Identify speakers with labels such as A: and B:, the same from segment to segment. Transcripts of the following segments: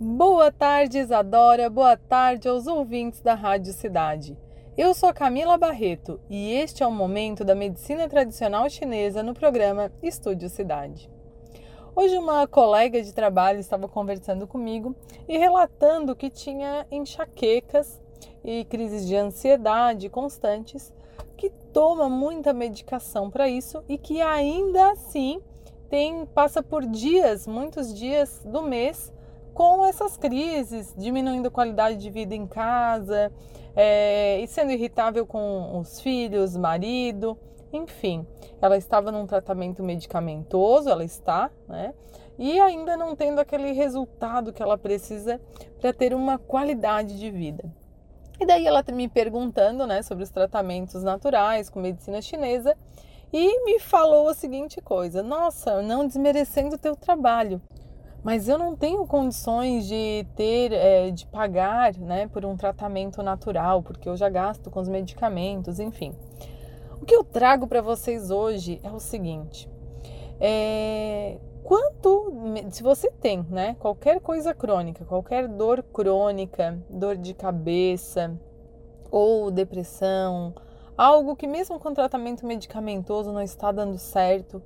A: Boa tarde, Isadora. Boa tarde aos ouvintes da Rádio Cidade. Eu sou Camila Barreto e este é o momento da medicina tradicional chinesa no programa Estúdio Cidade. Hoje, uma colega de trabalho estava conversando comigo e relatando que tinha enxaquecas e crises de ansiedade constantes, que toma muita medicação para isso e que ainda assim tem passa por dias, muitos dias do mês com essas crises, diminuindo a qualidade de vida em casa é, e sendo irritável com os filhos, marido, enfim. Ela estava num tratamento medicamentoso, ela está, né? E ainda não tendo aquele resultado que ela precisa para ter uma qualidade de vida. E daí ela me perguntando, né, sobre os tratamentos naturais com medicina chinesa e me falou a seguinte coisa: Nossa, não desmerecendo o teu trabalho, mas eu não tenho condições de ter, é, de pagar, né, por um tratamento natural, porque eu já gasto com os medicamentos, enfim. O que eu trago para vocês hoje é o seguinte: é, quanto, se você tem, né, qualquer coisa crônica, qualquer dor crônica, dor de cabeça ou depressão, algo que mesmo com tratamento medicamentoso não está dando certo,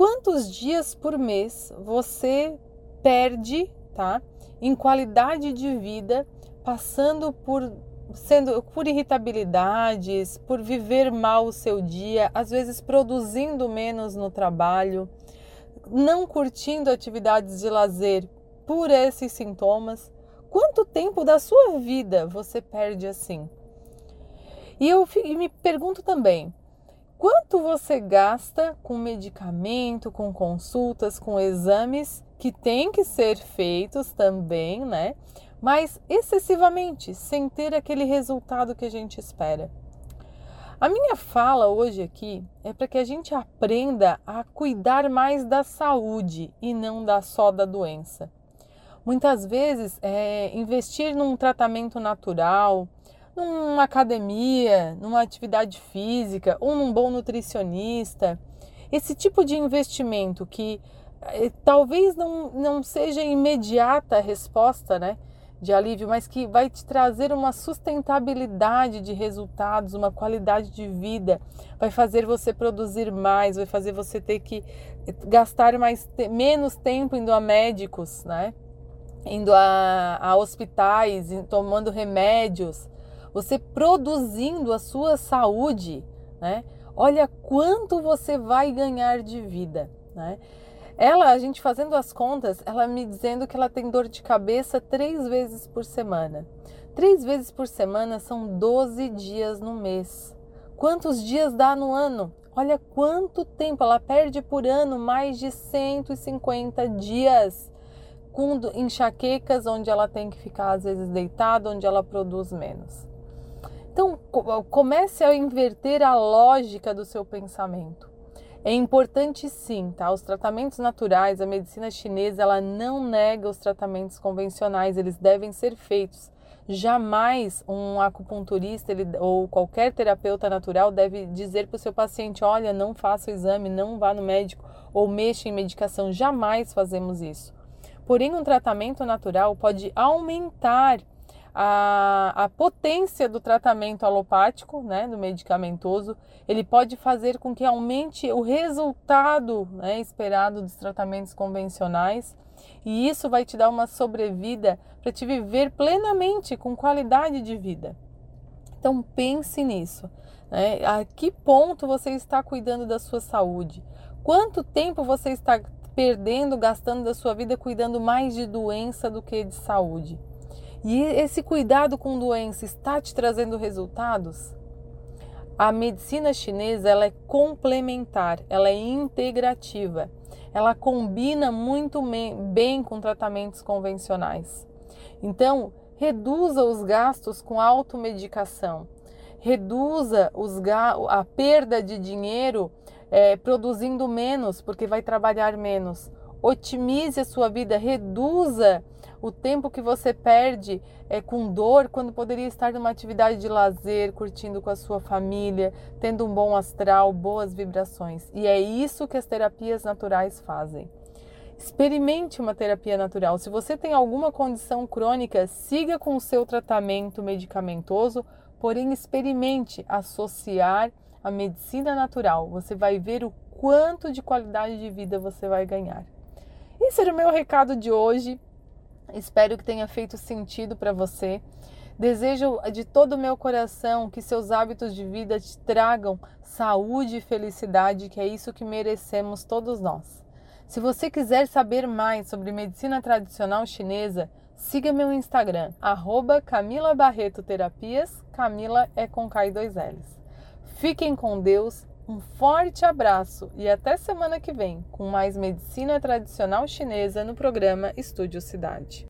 A: quantos dias por mês você perde, tá? Em qualidade de vida, passando por sendo por irritabilidades, por viver mal o seu dia, às vezes produzindo menos no trabalho, não curtindo atividades de lazer por esses sintomas. Quanto tempo da sua vida você perde assim? E eu me pergunto também, quanto você gasta com medicamento, com consultas, com exames que têm que ser feitos também, né? Mas excessivamente, sem ter aquele resultado que a gente espera. A minha fala hoje aqui é para que a gente aprenda a cuidar mais da saúde e não da só da doença. Muitas vezes, é, investir num tratamento natural, numa academia, numa atividade física ou num bom nutricionista. Esse tipo de investimento que eh, talvez não, não seja imediata a resposta né, de alívio, mas que vai te trazer uma sustentabilidade de resultados, uma qualidade de vida, vai fazer você produzir mais, vai fazer você ter que gastar mais, menos tempo indo a médicos, né? indo a, a hospitais, tomando remédios você produzindo a sua saúde, né? Olha quanto você vai ganhar de vida, né? Ela, a gente fazendo as contas, ela me dizendo que ela tem dor de cabeça três vezes por semana. Três vezes por semana são 12 dias no mês. Quantos dias dá no ano? Olha quanto tempo ela perde por ano, mais de 150 dias com enxaquecas, onde ela tem que ficar às vezes deitada, onde ela produz menos. Então, comece a inverter a lógica do seu pensamento. É importante sim, tá? Os tratamentos naturais, a medicina chinesa, ela não nega os tratamentos convencionais, eles devem ser feitos. Jamais um acupunturista ele, ou qualquer terapeuta natural deve dizer para o seu paciente: olha, não faça o exame, não vá no médico ou mexa em medicação. Jamais fazemos isso. Porém, um tratamento natural pode aumentar a, a potência do tratamento alopático, né, do medicamentoso, ele pode fazer com que aumente o resultado né, esperado dos tratamentos convencionais e isso vai te dar uma sobrevida para te viver plenamente com qualidade de vida. Então pense nisso. Né? A que ponto você está cuidando da sua saúde? Quanto tempo você está perdendo, gastando da sua vida cuidando mais de doença do que de saúde? E esse cuidado com doença está te trazendo resultados? A medicina chinesa ela é complementar, ela é integrativa, ela combina muito bem com tratamentos convencionais. Então, reduza os gastos com automedicação, reduza a perda de dinheiro é, produzindo menos, porque vai trabalhar menos. Otimize a sua vida, reduza o tempo que você perde é, com dor quando poderia estar numa atividade de lazer, curtindo com a sua família, tendo um bom astral, boas vibrações. E é isso que as terapias naturais fazem. Experimente uma terapia natural. Se você tem alguma condição crônica, siga com o seu tratamento medicamentoso, porém experimente associar a medicina natural. Você vai ver o quanto de qualidade de vida você vai ganhar. Esse era o meu recado de hoje. Espero que tenha feito sentido para você. Desejo de todo o meu coração que seus hábitos de vida te tragam saúde e felicidade, que é isso que merecemos todos nós. Se você quiser saber mais sobre medicina tradicional chinesa, siga meu Instagram, arroba Camila Barreto Terapias, Camila é com K e dois L's. Fiquem com Deus, um forte abraço e até semana que vem com mais medicina tradicional chinesa no programa Estúdio Cidade.